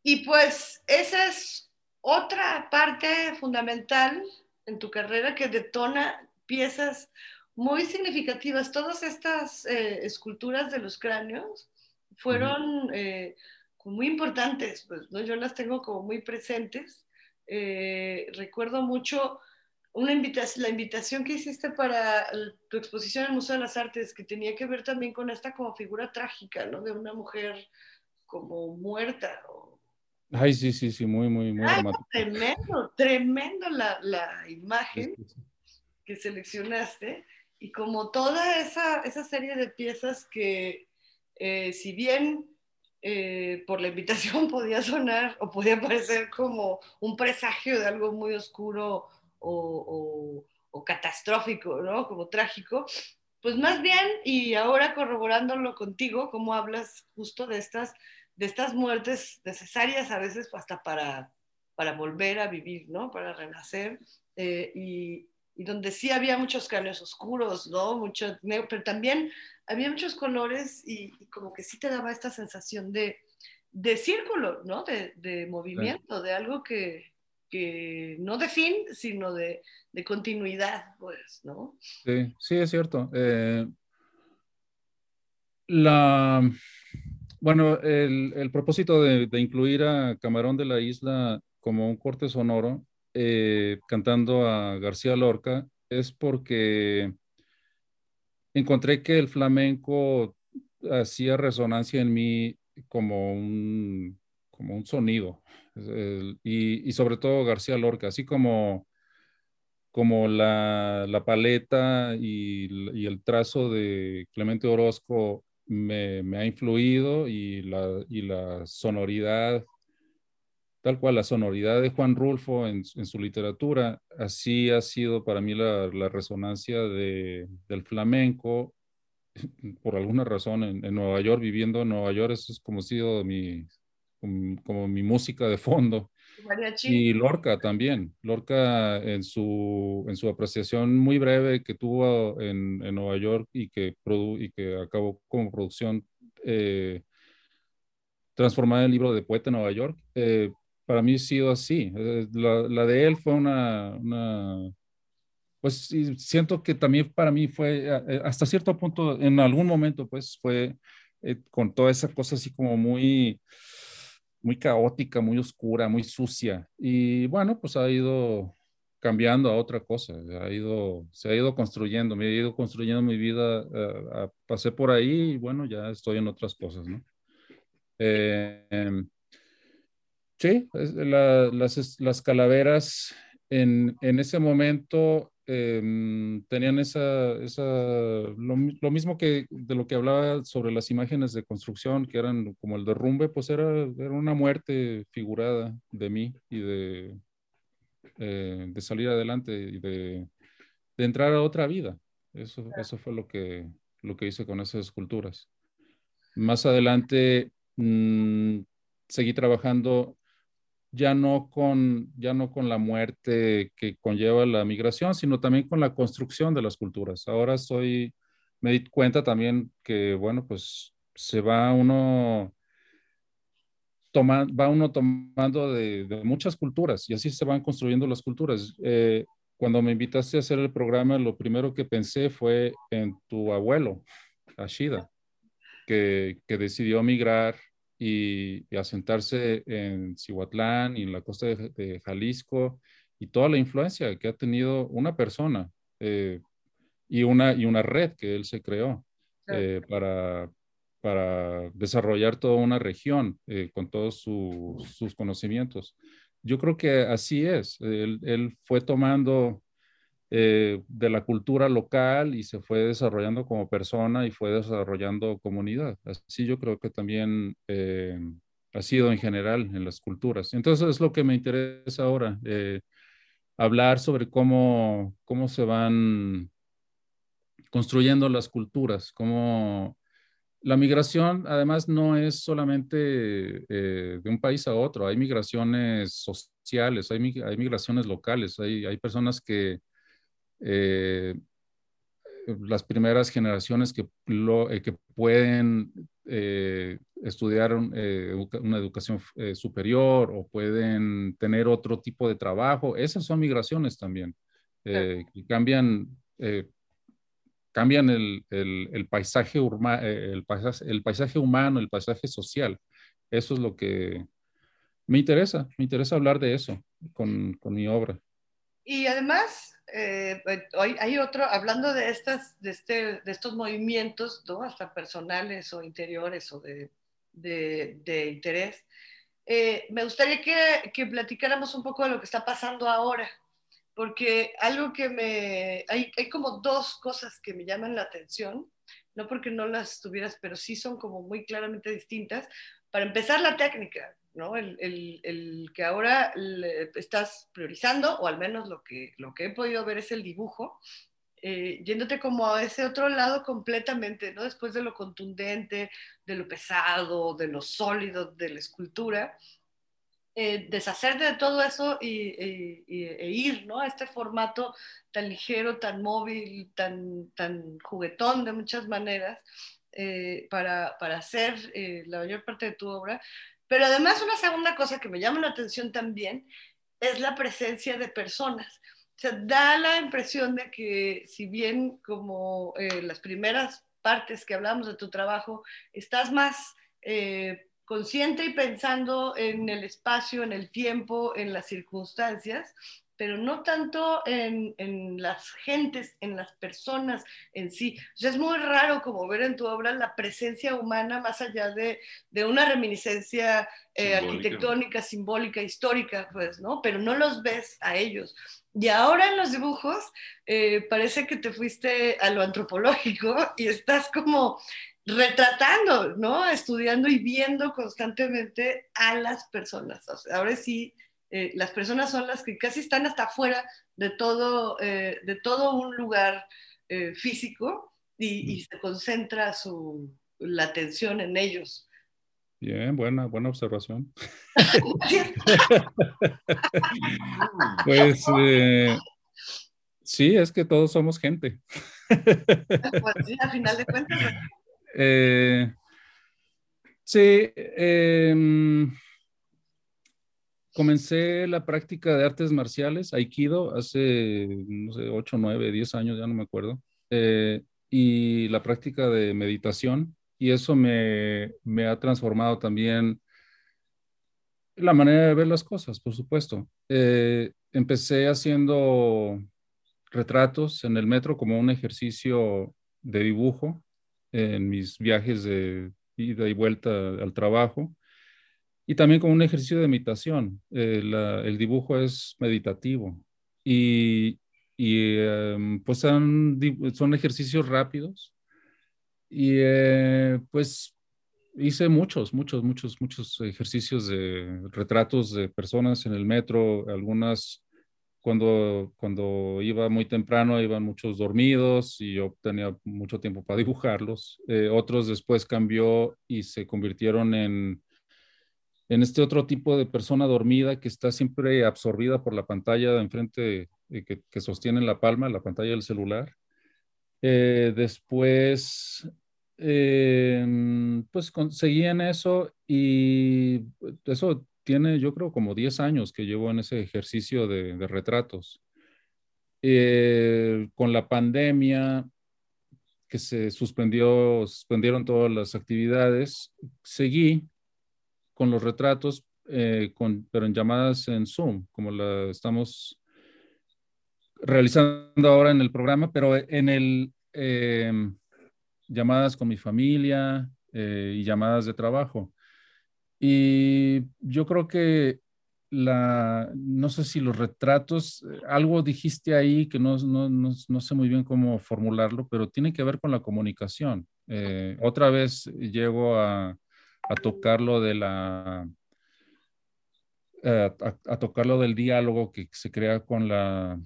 Y pues esa es otra parte fundamental en tu carrera que detona piezas muy significativas. Todas estas eh, esculturas de los cráneos fueron eh, muy importantes, pues, ¿no? yo las tengo como muy presentes. Eh, recuerdo mucho una invitación, la invitación que hiciste para tu exposición en el Museo de las Artes, que tenía que ver también con esta como figura trágica, ¿no? De una mujer como muerta. o- Ay, sí, sí, sí, muy, muy, muy Ay, tremendo, tremendo la, la Sí, imagen sí, sí. que seleccionaste y como toda esa, esa serie de piezas que eh, si bien eh, por la invitación podía sonar o podía parecer como un presagio de algo muy oscuro o, o- o catastrófico, ¿no? Como trágico, pues más bien, y ahora corroborándolo contigo, cómo hablas justo de estas, de estas muertes necesarias a veces hasta para, para volver a vivir, ¿no? Para renacer. eh, y, y donde sí había muchos caños oscuros, ¿no? Mucho negro, pero también había muchos colores y, y como que sí te daba esta sensación de, de círculo, ¿no? De, de movimiento, de algo que, que no de fin, sino de, de continuidad, pues, ¿no? Sí, sí, es cierto. Eh, la, bueno, el, el propósito de, de incluir a Camarón de la Isla como un corte sonoro, eh, cantando a García Lorca, es porque encontré que el flamenco hacía resonancia en mí como un, como un sonido. Y, sobre todo García Lorca, así como como la, la paleta y el trazo de Clemente Orozco me, me ha influido y la, y la sonoridad, tal cual la sonoridad de Juan Rulfo en, su- en su literatura, así ha sido para mí la, la resonancia de- del flamenco. Por alguna razón en, en Nueva York, viviendo en Nueva York, eso es como sido mi, como, como mi música de fondo. Y Lorca también. Lorca en su, en su apreciación muy breve que tuvo en, en Nueva York y que, produ- y que acabó como producción eh, transformada en libro de Poeta en Nueva York, eh, para mí ha sido así. Eh, la, la de él fue una, una- pues siento que también para mí fue, eh, hasta cierto punto, en algún momento, pues fue eh, con toda esa cosa así como muy muy caótica, muy oscura, muy sucia. Y bueno, pues ha ido cambiando a otra cosa, ha ido, se ha ido construyendo, me he ido construyendo mi vida, eh, ah, pasé por ahí y bueno, ya estoy en otras cosas, ¿no? Eh, sí, la- las, las calaveras en, en ese momento em, tenían esa, esa lo, lo mismo que de lo que hablaba sobre las imágenes de construcción, que eran como el derrumbe, pues era, era una muerte figurada de mí y de, eh, de salir adelante y de, de entrar a otra vida. Eso, eso fue lo que, lo que hice con esas esculturas. Más adelante mm, seguí trabajando ya no con ya no con la muerte que conlleva la migración, sino también con la construcción de las culturas. Ahora soy me di cuenta también que bueno, pues se va uno toma, va uno tomando de, muchas culturas y así se van construyendo las culturas. Eh, cuando me invitaste a hacer el programa, lo primero que pensé fue en tu abuelo, Ashida, que, que decidió migrar y, y asentarse en Cihuatlán y en la costa de, de Jalisco y toda la influencia que ha tenido una persona eh, y, una, y una red que él se creó eh, para, para desarrollar toda una región eh, con todos su- sus conocimientos. Yo creo que así es. Él, él fue tomando eh, de la cultura local y se fue desarrollando como persona y fue desarrollando comunidad. Así yo creo que también eh, ha sido en general en las culturas. Entonces es lo que me interesa ahora, eh, hablar sobre cómo, cómo se van construyendo las culturas, cómo la migración además no es solamente de un país a otro, hay migraciones sociales, hay, hay migraciones locales, hay, hay personas que eh, las primeras generaciones que, lo, eh, que pueden eh, estudiar eh, educa- una educación eh, superior o pueden tener otro tipo de trabajo, esas son migraciones también, eh, que cambian, cambian el, el- el paisaje urma- el, paisaje, el paisaje humano, el paisaje social. Eso es lo que me interesa, me interesa hablar de eso con, con mi obra. Y además, eh, hoy hay otro, hablando de, estas, de, este, de estos movimientos, ¿no? hasta personales o interiores o de, de, de interés, eh, me gustaría que, que, platicáramos un poco de lo que está pasando ahora, porque algo que me... Hay, hay como dos cosas que me llaman la atención, no porque no las tuvieras, pero sí son como muy claramente distintas. Para empezar, la técnica. ¿No? El, que ahora estás priorizando, o al menos lo que, lo que he podido ver es el dibujo, eh, yéndote como a ese otro lado completamente, ¿no? Después de lo contundente, de lo pesado, de lo sólido, de la escultura, eh, deshacerte de todo eso y, y, e ir, ¿no? A este formato tan ligero, tan móvil, tan, tan juguetón de muchas maneras, eh, para, para, hacer eh, la mayor parte de tu obra, pero además una segunda cosa que me llama la atención también es la presencia de personas. O sea, da la impresión de que si bien como eh, las primeras partes que hablamos de tu trabajo, estás más eh, consciente y pensando en el espacio, en el tiempo, en las circunstancias, pero no tanto en, en, las gentes, en las personas en sí. O sea, es muy raro como ver en tu obra la presencia humana más allá de, de una reminiscencia eh, arquitectónica, simbólica, histórica, pues, ¿no? Pero no los ves a ellos. Y ahora en los dibujos eh, parece que te fuiste a lo antropológico y estás como retratando, ¿no? Estudiando y viendo constantemente a las personas. O sea, ahora sí eh, las personas son las que casi están hasta fuera de todo, eh, de todo un lugar eh, físico y, y, se concentra su, la atención en ellos. Bien, buena, buena observación. pues sí, es que todos somos gente. pues sí, a final de cuentas. sí, em, comencé la práctica de artes marciales, Aikido, hace, no sé, 8, 9, 10 años, ya no me acuerdo, eh, y la práctica de meditación, y eso me, me, ha transformado también la manera de ver las cosas, por supuesto. Eh, empecé haciendo retratos en el metro como un ejercicio de dibujo en mis viajes de ida y vuelta al trabajo y también como un ejercicio de meditación. Eh, el dibujo es meditativo y, y eh, pues son, son, ejercicios rápidos y eh, pues hice muchos, muchos, muchos, muchos ejercicios de retratos de personas en el metro, algunas cuando, cuando iba muy temprano iban muchos dormidos y yo tenía mucho tiempo para dibujarlos. Eh, otros después cambió y se convirtieron en en este otro tipo de persona dormida que está siempre absorbida por la pantalla de enfrente eh, que, que, sostiene en la palma, la pantalla del celular. Eh, después, eh, pues seguí en eso y eso tiene, yo creo, como 10 años que llevo en ese ejercicio de, de retratos. Eh, con la pandemia, que se suspendió, suspendieron todas las actividades, seguí con los retratos, eh, pero en llamadas en Zoom, como la estamos realizando ahora en el programa, pero en el eh, llamadas con mi familia eh, y llamadas de trabajo. Y yo creo que la, no sé si los retratos, algo dijiste ahí que no, no, no, sé muy bien cómo formularlo, pero tiene que ver con la comunicación. Otra vez llego a, a tocar lo de la, eh, a, tocar lo del diálogo que se crea con la,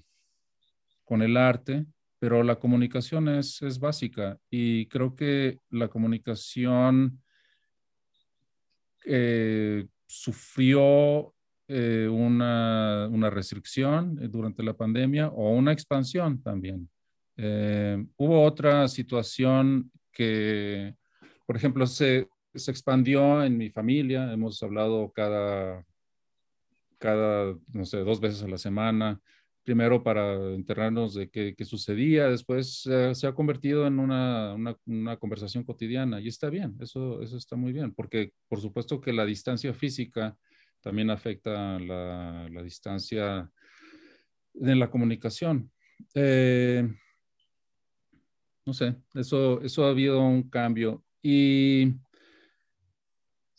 con el arte, pero la comunicación es, es básica y creo que la comunicación eh, sufrió eh, una, una, restricción durante la pandemia o una expansión también. Hubo otra situación que, por ejemplo, se, se expandió en mi familia, hemos hablado cada, cada, no sé, dos veces a la semana, primero para enterarnos de qué, sucedía, después se ha convertido en una, una, una, conversación cotidiana y está bien, eso, eso está muy bien, porque por supuesto que la distancia física también afecta la, la distancia en la comunicación. Eh, no sé, eso, eso ha habido un cambio. Y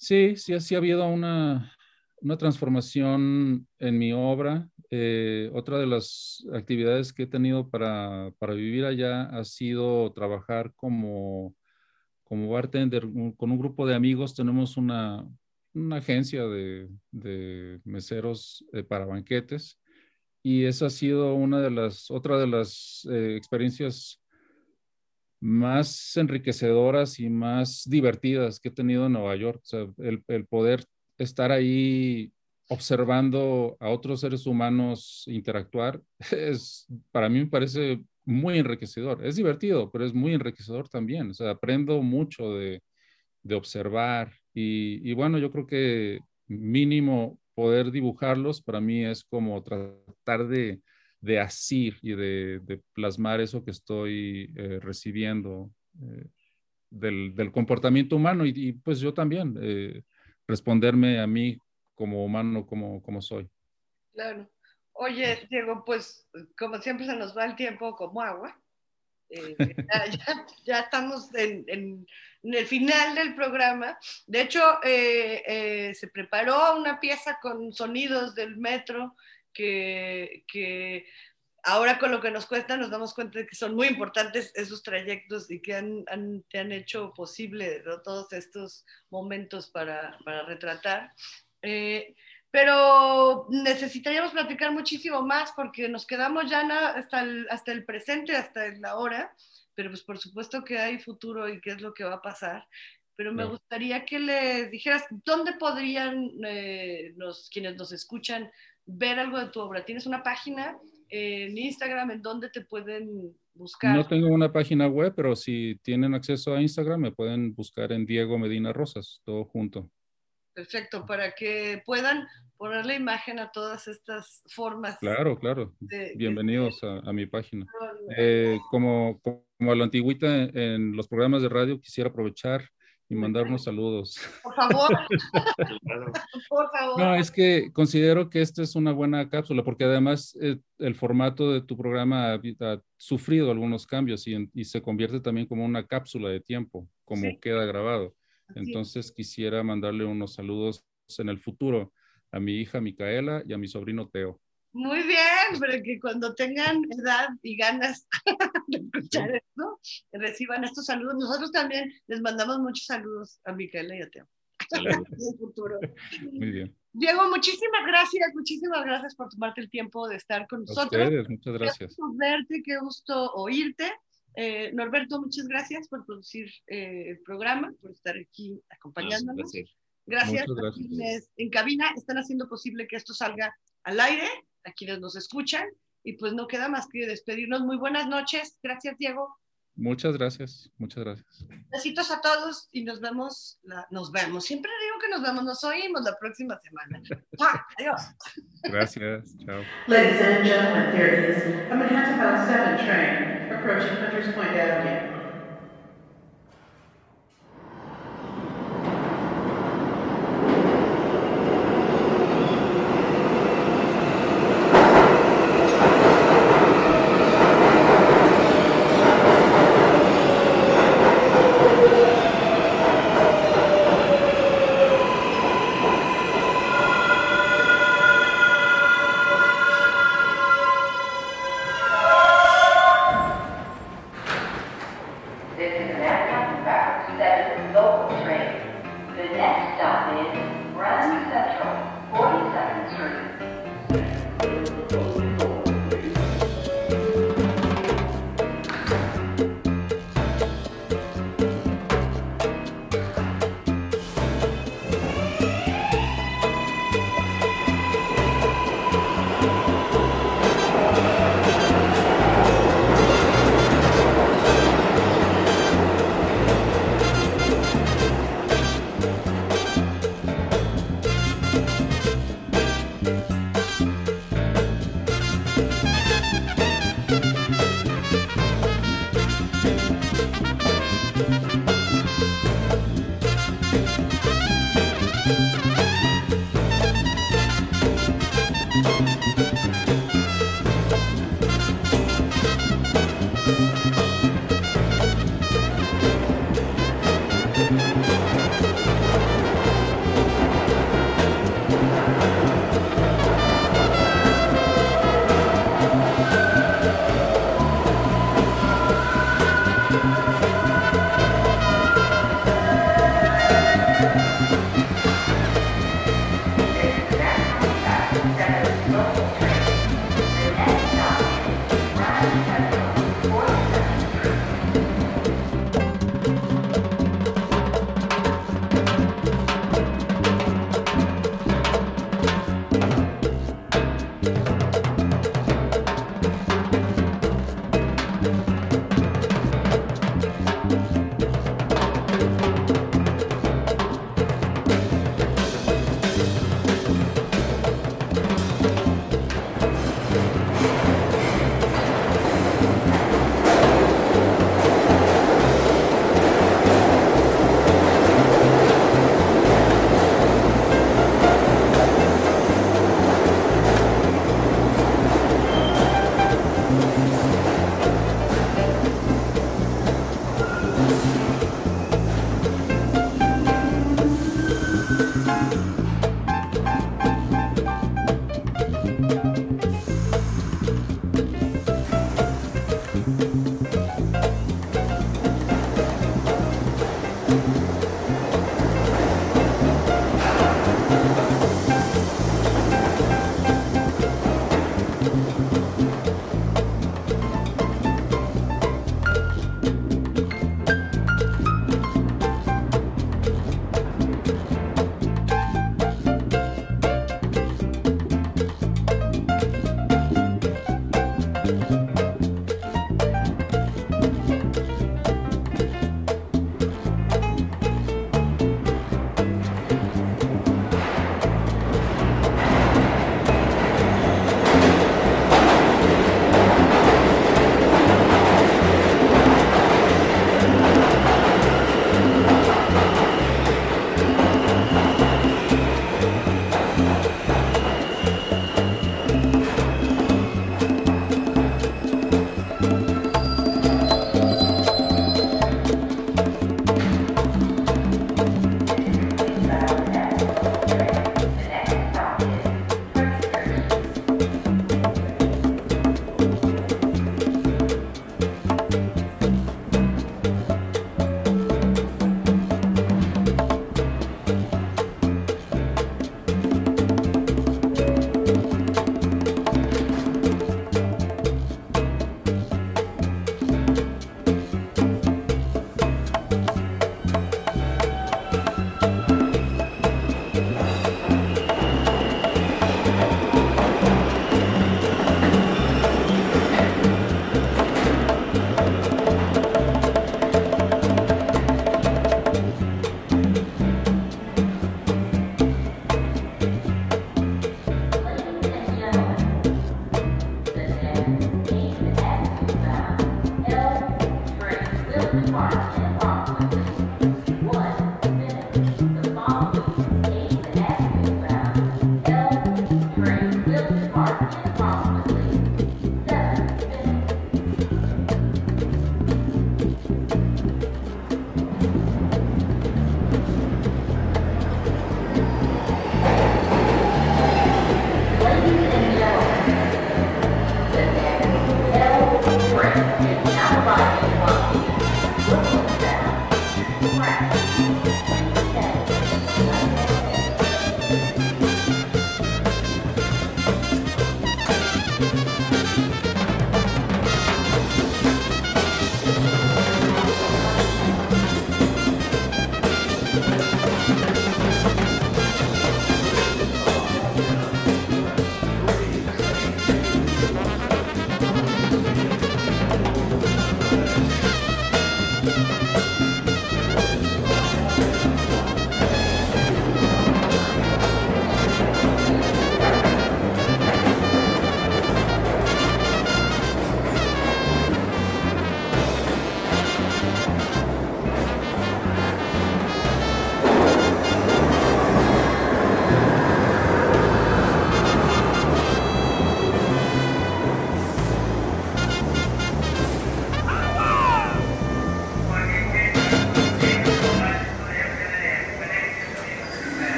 sí, sí, sí ha habido una, una transformación en mi obra. Eh, otra de las actividades que he tenido para, para vivir allá ha sido trabajar como, como bartender con un grupo de amigos. Tenemos una, una agencia de, de meseros eh, para banquetes y esa ha sido una de las, otra de las eh, experiencias más enriquecedoras y más divertidas que he tenido en Nueva York. O sea, el, poder estar ahí observando a otros seres humanos interactuar, es, para mí me parece muy enriquecedor. Es divertido, pero es muy enriquecedor también. O sea, aprendo mucho de, de observar y bueno, yo creo que mínimo poder dibujarlos para mí es como tratar de, de asir y de, de plasmar eso que estoy eh, recibiendo eh, del, del comportamiento humano y, y, pues yo también eh, responderme a mí como humano como, como soy. Claro. Oye, Diego, pues como siempre se nos va el tiempo como agua. Eh, ya, ya, estamos en, en, en, el final del programa. De hecho, eh, eh, se preparó una pieza con sonidos del metro que, que, ahora con lo que nos cuesta nos damos cuenta de que son muy importantes esos trayectos y que han, han, te han hecho posible ¿no? todos estos momentos para, para retratar. Eh, pero necesitaríamos platicar muchísimo más porque nos quedamos ya hasta el, hasta el presente, hasta la hora, pero pues por supuesto que hay futuro y qué es lo que va a pasar. Pero me gustaría que les dijeras dónde podrían eh, los, quienes nos escuchan ver algo de tu obra. ¿Tienes una página en Instagram en donde te pueden buscar? No tengo una página web, pero si tienen acceso a Instagram me pueden buscar en Diego Medina Rosas, todo junto. Perfecto, para que puedan ponerle imagen a todas estas formas. Claro, claro. De, Bienvenidos de... a, a, mi página. Eh, como, como a la antigüita en, los programas de radio, quisiera aprovechar y mandar unos saludos. Por favor. Por favor. No, es que considero que esta es una buena cápsula, porque además eh, el formato de tu programa ha, ha sufrido algunos cambios y, y, se convierte también como una cápsula de tiempo, como sí. queda grabado. Entonces quisiera mandarle unos saludos en el futuro a mi hija Micaela y a mi sobrino Teo. Muy bien, pero que cuando tengan edad y ganas de escuchar esto, reciban estos saludos. Nosotros también les mandamos muchos saludos a Micaela y a Teo. futuro. Muy bien. Diego, muchísimas gracias, muchísimas gracias por tomarte el tiempo de estar con nosotros. A ustedes, muchas gracias. Qué gusto verte, qué gusto oírte. Eh, Norberto, muchas gracias por producir eh, el programa, por estar aquí acompañándonos. Gracias. Gracias, a quienes en cabina están haciendo posible que esto salga al aire, a quienes nos escuchan, y pues no queda más que despedirnos. Muy buenas noches. Gracias, Diego. Muchas gracias, muchas gracias. Besitos a todos y nos vemos, la, nos vemos. Siempre digo que nos vemos, nos oímos la próxima semana. ¡Ah! Adiós. Gracias, chao. Ladies and gentlemen, here is a Manhattan 7 train approaching Hunters Point Avenue.